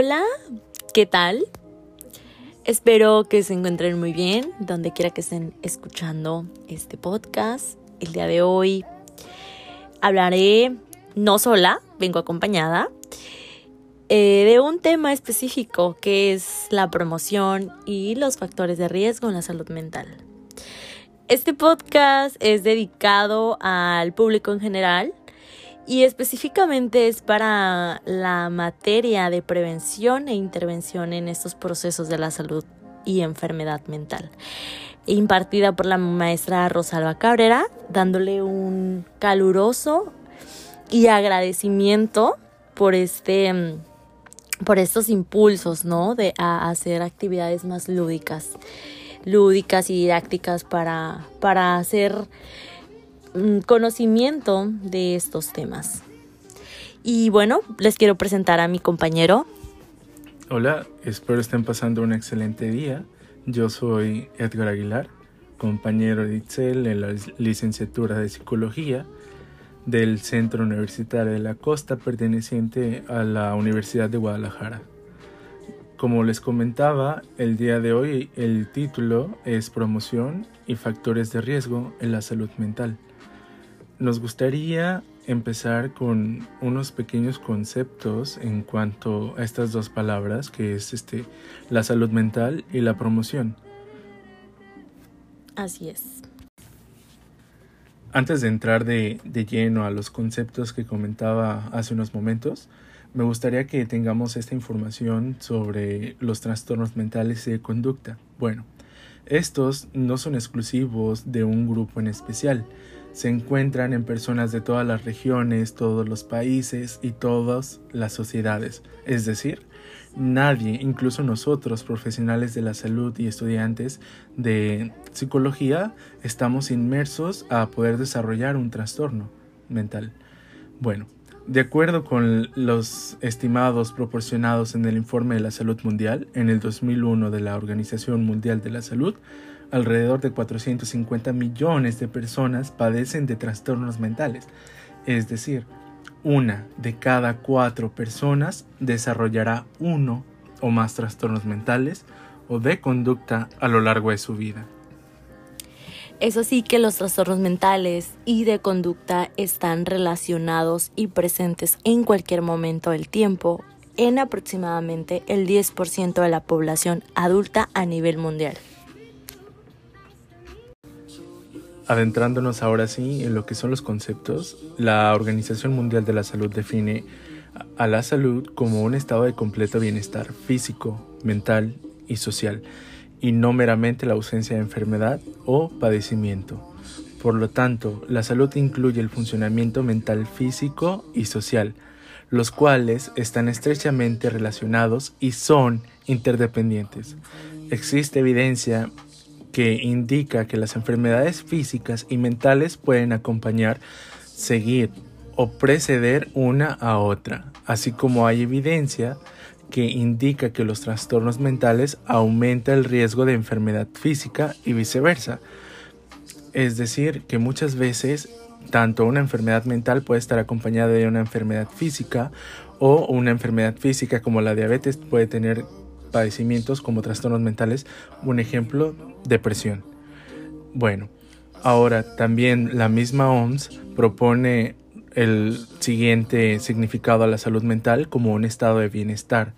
Hola, ¿qué tal? Espero que se encuentren muy bien, donde quiera que estén escuchando este podcast. El día de hoy hablaré no sola, vengo acompañada, eh, de un tema específico que es la promoción y los factores de riesgo en la salud mental. Este podcast es dedicado al público en general y específicamente es para la materia de prevención e intervención en estos procesos de la salud y enfermedad mental, impartida por la maestra Rosalba Cabrera, dándole un caluroso y agradecimiento por este por estos impulsos, ¿no? De hacer actividades más lúdicas, lúdicas y didácticas para, para hacer Mm, conocimiento de estos temas. Y bueno, les quiero presentar a mi compañero. Hola, espero estén pasando un excelente día. Yo soy Edgar Aguilar, compañero de Itzel en la licenciatura de Psicología del Centro Universitario de la Costa perteneciente a la Universidad de Guadalajara. Como les comentaba, el día de hoy el título es Promoción y factores de riesgo en la salud mental. Nos gustaría empezar con unos pequeños conceptos en cuanto a estas dos palabras, que es este, la salud mental y la promoción. Así es. Antes de entrar de, de lleno a los conceptos que comentaba hace unos momentos, me gustaría que tengamos esta información sobre los trastornos mentales y de conducta. Bueno, estos no son exclusivos de un grupo en especial, se encuentran en personas de todas las regiones, todos los países y todas las sociedades. Es decir, nadie, incluso nosotros, profesionales de la salud y estudiantes de psicología, estamos inmersos a poder desarrollar un trastorno mental. Bueno, de acuerdo con los estimados proporcionados en el informe de la salud mundial en el 2001 de la Organización Mundial de la Salud, alrededor de 450 millones de personas padecen de trastornos mentales, es decir, una de cada cuatro personas desarrollará uno o más trastornos mentales o de conducta a lo largo de su vida. Eso sí que los trastornos mentales y de conducta están relacionados y presentes en cualquier momento del tiempo en aproximadamente el 10% de la población adulta a nivel mundial. Adentrándonos ahora sí en lo que son los conceptos, la Organización Mundial de la Salud define a la salud como un estado de completo bienestar físico, mental y social, y no meramente la ausencia de enfermedad o padecimiento. Por lo tanto, la salud incluye el funcionamiento mental físico y social, los cuales están estrechamente relacionados y son interdependientes. Existe evidencia que indica que las enfermedades físicas y mentales pueden acompañar, seguir o preceder una a otra, así como hay evidencia que indica que los trastornos mentales aumenta el riesgo de enfermedad física y viceversa. Es decir, que muchas veces tanto una enfermedad mental puede estar acompañada de una enfermedad física o una enfermedad física como la diabetes puede tener padecimientos como trastornos mentales, un ejemplo, depresión. Bueno, ahora también la misma OMS propone el siguiente significado a la salud mental como un estado de bienestar,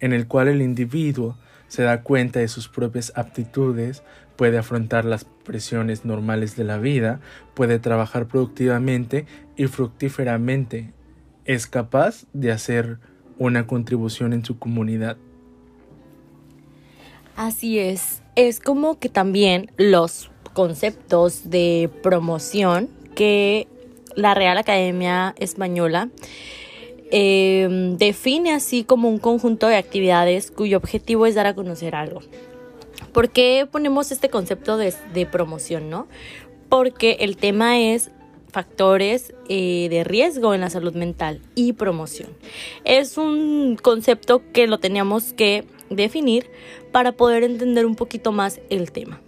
en el cual el individuo se da cuenta de sus propias aptitudes, puede afrontar las presiones normales de la vida, puede trabajar productivamente y fructíferamente, es capaz de hacer una contribución en su comunidad. Así es, es como que también los conceptos de promoción que la Real Academia Española em, define así como un conjunto de actividades cuyo objetivo es dar a conocer algo. ¿Por qué ponemos este concepto de, promoción, no? Porque el tema es factores eh, de riesgo en la salud mental y promoción. Es un concepto que lo teníamos que definir para poder entender un poquito más el tema.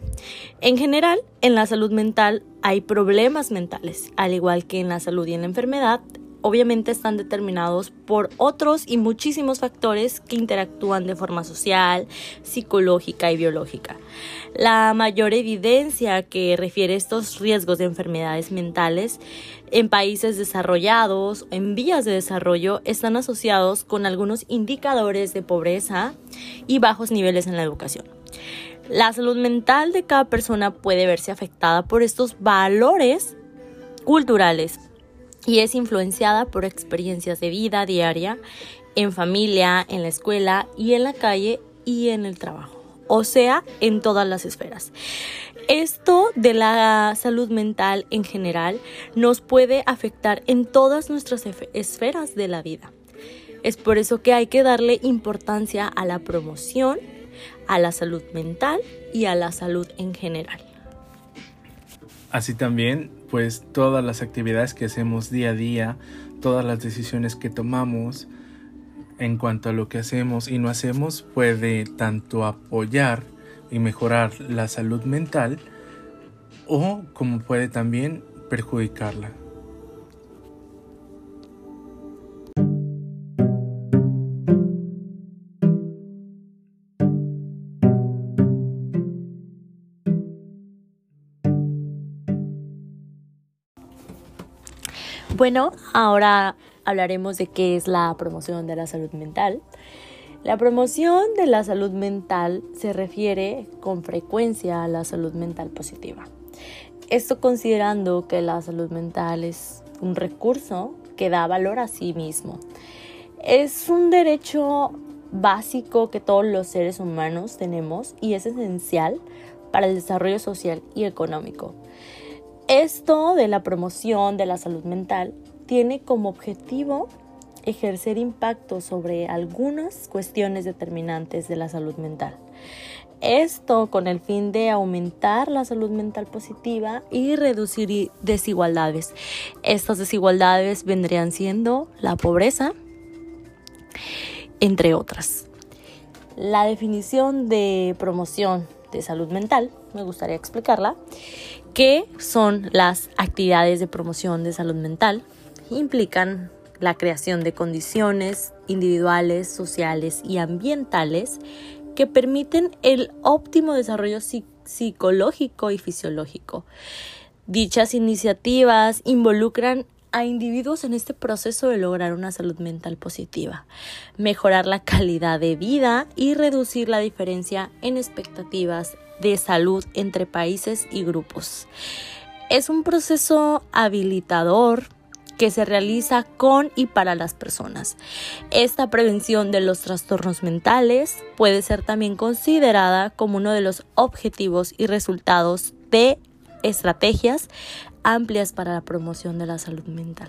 En general, en la salud mental hay problemas mentales, al igual que en la salud y en la enfermedad, obviamente están determinados por otros y muchísimos factores que interactúan de forma social, psicológica y biológica. La mayor evidencia que refiere estos riesgos de enfermedades mentales en países desarrollados, en vías de desarrollo, están asociados con algunos indicadores de pobreza y bajos niveles en la educación. La salud mental de cada persona puede verse afectada por estos valores culturales y es influenciada por experiencias de vida diaria en familia, en la escuela y en la calle y en el trabajo, o sea, en todas las esferas. Esto de la salud mental en general nos puede afectar en todas nuestras esferas de la vida. Es por eso que hay que darle importancia a la promoción, a la salud mental y a la salud en general. Así también, pues todas las actividades que hacemos día a día, todas las decisiones que tomamos en cuanto a lo que hacemos y no hacemos puede tanto apoyar y mejorar la salud mental o como puede también perjudicarla. Bueno, ahora hablaremos de qué es la promoción de la salud mental. La promoción de la salud mental se refiere con frecuencia a la salud mental positiva. Esto considerando que la salud mental es un recurso que da valor a sí mismo. Es un derecho básico que todos los seres humanos tenemos y es esencial para el desarrollo social y económico. Esto de la promoción de la salud mental tiene como objetivo ejercer impacto sobre algunas cuestiones determinantes de la salud mental. Esto con el fin de aumentar la salud mental positiva y reducir desigualdades. Estas desigualdades vendrían siendo la pobreza, entre otras. La definición de promoción de salud mental, me gustaría explicarla, ¿Qué son las actividades de promoción de salud mental? Implican la creación de condiciones individuales, sociales y ambientales que permiten el óptimo desarrollo psicológico y fisiológico. Dichas iniciativas involucran a individuos en este proceso de lograr una salud mental positiva, mejorar la calidad de vida y reducir la diferencia en expectativas de salud entre países y grupos. Es un proceso habilitador que se realiza con y para las personas. Esta prevención de los trastornos mentales puede ser también considerada como uno de los objetivos y resultados de estrategias amplias para la promoción de la salud mental.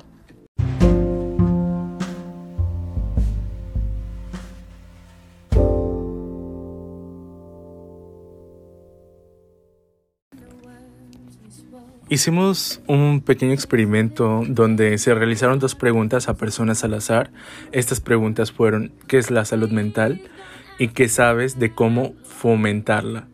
Hicimos un pequeño experimento donde se realizaron dos preguntas a personas al azar. Estas preguntas fueron ¿qué es la salud mental? y ¿qué sabes de cómo fomentarla?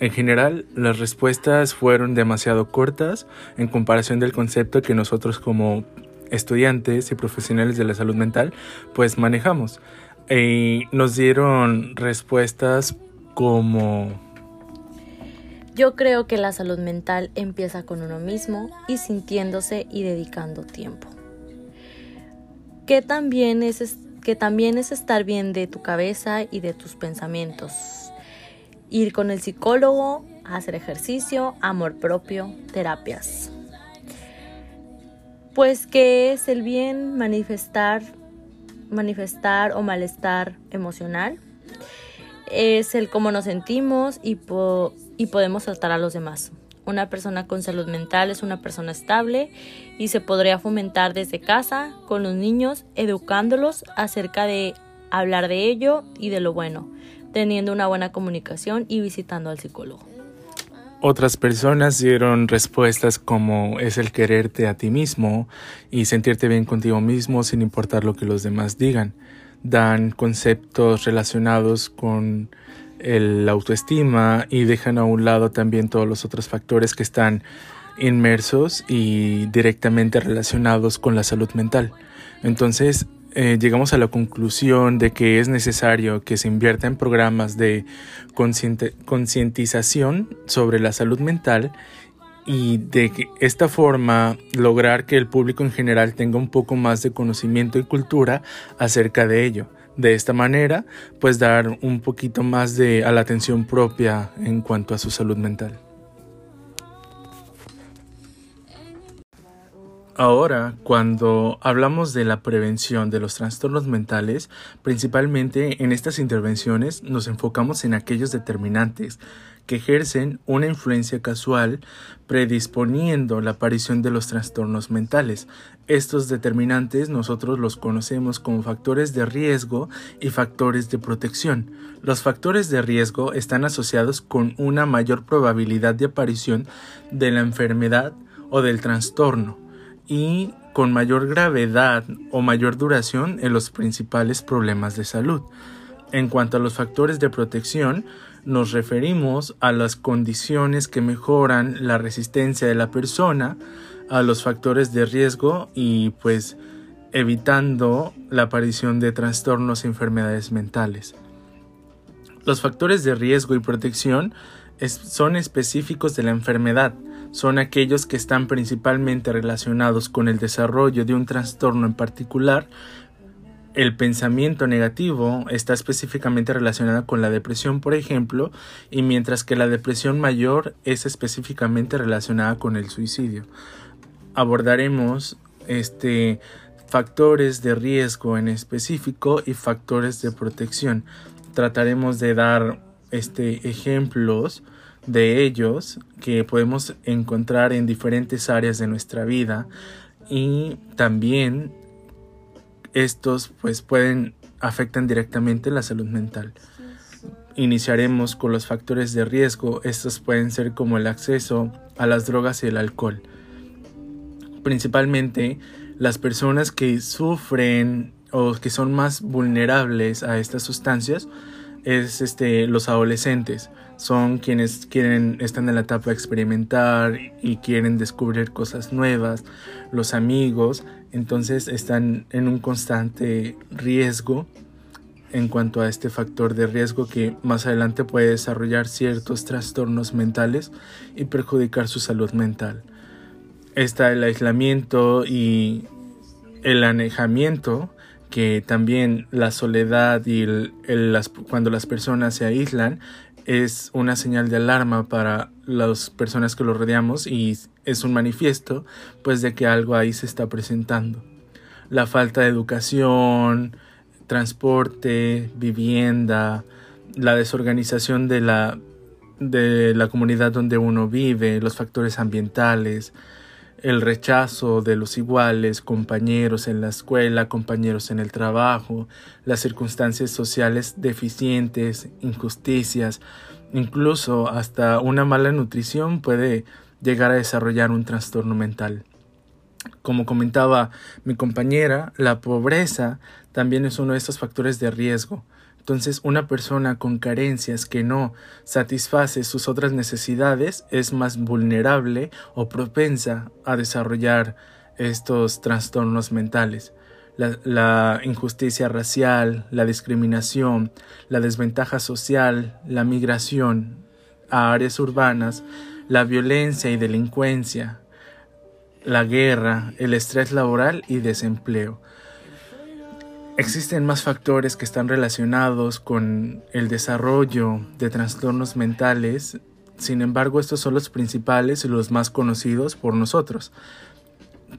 En general, las respuestas fueron demasiado cortas en comparación del concepto que nosotros como estudiantes y profesionales de la salud mental pues manejamos. Y nos dieron respuestas como yo creo que la salud mental empieza con uno mismo y sintiéndose y dedicando tiempo. Que también es, que también es estar bien de tu cabeza y de tus pensamientos. Ir con el psicólogo, hacer ejercicio, amor propio, terapias. Pues que es el bien manifestar, manifestar o malestar emocional. Es el cómo nos sentimos y, po y podemos saltar a los demás. Una persona con salud mental es una persona estable y se podría fomentar desde casa con los niños, educándolos acerca de hablar de ello y de lo bueno, teniendo una buena comunicación y visitando al psicólogo. Otras personas dieron respuestas como es el quererte a ti mismo y sentirte bien contigo mismo sin importar lo que los demás digan. Dan conceptos relacionados con el autoestima y dejan a un lado también todos los otros factores que están inmersos y directamente relacionados con la salud mental. Entonces, eh, llegamos a la conclusión de que es necesario que se invierta en programas de concientización sobre la salud mental y de esta forma lograr que el público en general tenga un poco más de conocimiento y cultura acerca de ello. De esta manera, pues dar un poquito más de a la atención propia en cuanto a su salud mental. Ahora, cuando hablamos de la prevención de los trastornos mentales, principalmente en estas intervenciones nos enfocamos en aquellos determinantes que ejercen una influencia casual predisponiendo la aparición de los trastornos mentales. Estos determinantes nosotros los conocemos como factores de riesgo y factores de protección. Los factores de riesgo están asociados con una mayor probabilidad de aparición de la enfermedad o del trastorno y con mayor gravedad o mayor duración en los principales problemas de salud. En cuanto a los factores de protección, nos referimos a las condiciones que mejoran la resistencia de la persona a los factores de riesgo y pues evitando la aparición de trastornos y enfermedades mentales. Los factores de riesgo y protección son específicos de la enfermedad, son aquellos que están principalmente relacionados con el desarrollo de un trastorno en particular. El pensamiento negativo está específicamente relacionado con la depresión, por ejemplo, y mientras que la depresión mayor es específicamente relacionada con el suicidio. Abordaremos este factores de riesgo en específico y factores de protección. Trataremos de dar este ejemplos de ellos que podemos encontrar en diferentes áreas de nuestra vida y también estos pues pueden afectan directamente la salud mental. Iniciaremos con los factores de riesgo. Estos pueden ser como el acceso a las drogas y el alcohol. Principalmente las personas que sufren o que son más vulnerables a estas sustancias es este los adolescentes son quienes quieren, están en la etapa de experimentar y quieren descubrir cosas nuevas, los amigos, entonces están en un constante riesgo en cuanto a este factor de riesgo que más adelante puede desarrollar ciertos trastornos mentales y perjudicar su salud mental. Está el aislamiento y el anejamiento, que también la soledad y las, cuando las personas se aíslan es una señal de alarma para las personas que lo rodeamos y es un manifiesto pues de que algo ahí se está presentando. La falta de educación, transporte, vivienda, la desorganización de la de la comunidad donde uno vive, los factores ambientales, el rechazo de los iguales, compañeros en la escuela, compañeros en el trabajo, las circunstancias sociales deficientes, injusticias, incluso hasta una mala nutrición puede llegar a desarrollar un trastorno mental. Como comentaba mi compañera, la pobreza también es uno de estos factores de riesgo. Entonces, una persona con carencias que no satisface sus otras necesidades es más vulnerable o propensa a desarrollar estos trastornos mentales. La, injusticia racial, la discriminación, la desventaja social, la migración a áreas urbanas, la violencia y delincuencia, la guerra, el estrés laboral y desempleo Existen más factores que están relacionados con el desarrollo de trastornos mentales, sin embargo estos son los principales y los más conocidos por nosotros.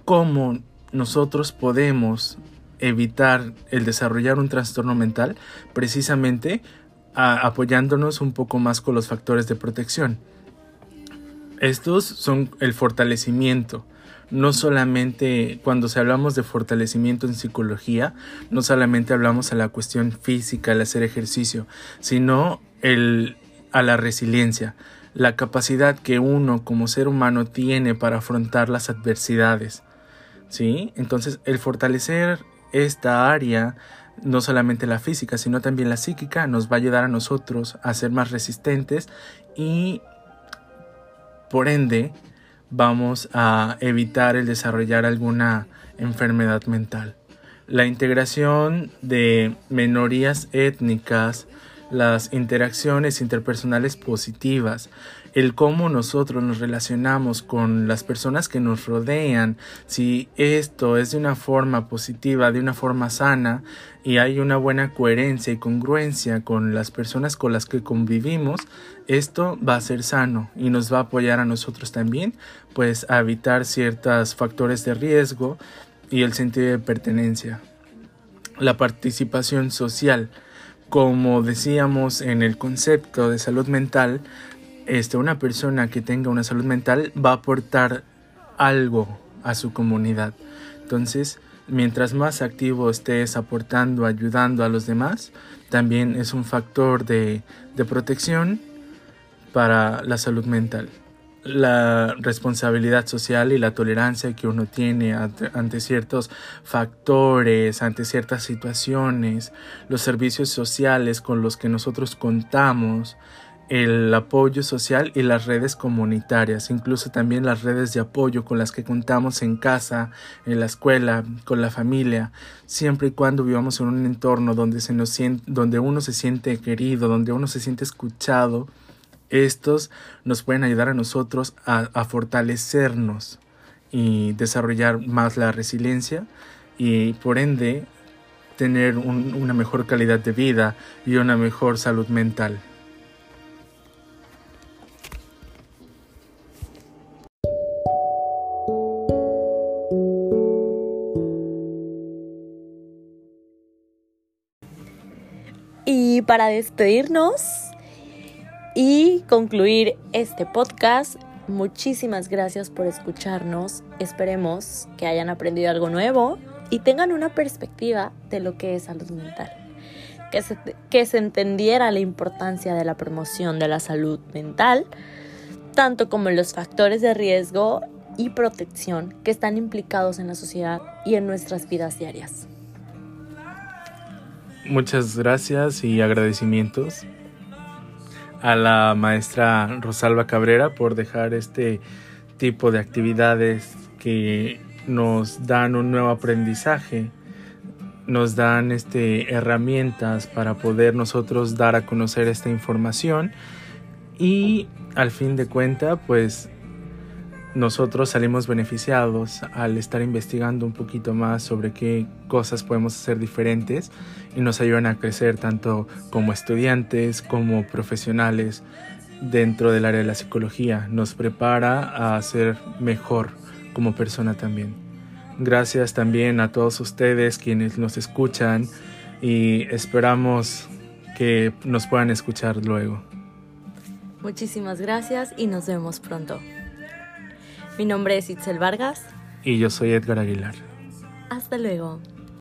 ¿Cómo nosotros podemos evitar el desarrollar un trastorno mental? Precisamente apoyándonos un poco más con los factores de protección. Estos son el fortalecimiento, no solamente cuando se hablamos de fortalecimiento en psicología, no solamente hablamos a la cuestión física, al hacer ejercicio, sino el, a la resiliencia, la capacidad que uno como ser humano tiene para afrontar las adversidades. ¿Sí? Entonces, el fortalecer esta área, no solamente la física, sino también la psíquica, nos va a ayudar a nosotros a ser más resistentes y, por ende, vamos a evitar el desarrollar alguna enfermedad mental. la integración de minorías étnicas, las interacciones interpersonales positivas, el cómo nosotros nos relacionamos con las personas que nos rodean, si esto es de una forma positiva, de una forma sana y hay una buena coherencia y congruencia con las personas con las que convivimos, esto va a ser sano y nos va a apoyar a nosotros también, pues a evitar ciertos factores de riesgo y el sentido de pertenencia. La participación social. Como decíamos en el concepto de salud mental, este, una persona que tenga una salud mental va a aportar algo a su comunidad. Entonces, mientras más activo estés aportando, ayudando a los demás, también es un factor de, de protección para la salud mental. La responsabilidad social y la tolerancia que uno tiene ante, ante, ciertos factores, ante ciertas situaciones, los servicios sociales con los que nosotros contamos, el apoyo social y las redes comunitarias, incluso también las redes de apoyo con las que contamos en casa, en la escuela, con la familia, siempre y cuando vivamos en un entorno donde, se nos donde uno se siente querido, donde uno se siente escuchado, estos nos pueden ayudar a nosotros a, a fortalecernos y desarrollar más la resiliencia y por ende tener un, una mejor calidad de vida y una mejor salud mental. Para despedirnos y concluir este podcast, muchísimas gracias por escucharnos. Esperemos que hayan aprendido algo nuevo y tengan una perspectiva de lo que es salud mental. Que se, que se entendiera la importancia de la promoción de la salud mental, tanto como los factores de riesgo y protección que están implicados en la sociedad y en nuestras vidas diarias. Muchas gracias y agradecimientos a la maestra Rosalba Cabrera por dejar este tipo de actividades que nos dan un nuevo aprendizaje, nos dan este herramientas para poder nosotros dar a conocer esta información y al fin de cuenta pues nosotros salimos beneficiados al estar investigando un poquito más sobre qué cosas podemos hacer diferentes y nos ayudan a crecer tanto como estudiantes como profesionales dentro del área de la psicología. Nos prepara a ser mejor como persona también. Gracias también a todos ustedes quienes nos escuchan y esperamos que nos puedan escuchar luego. Muchísimas gracias y nos vemos pronto. Mi nombre es Itzel Vargas. Y yo soy Edgar Aguilar. Hasta luego.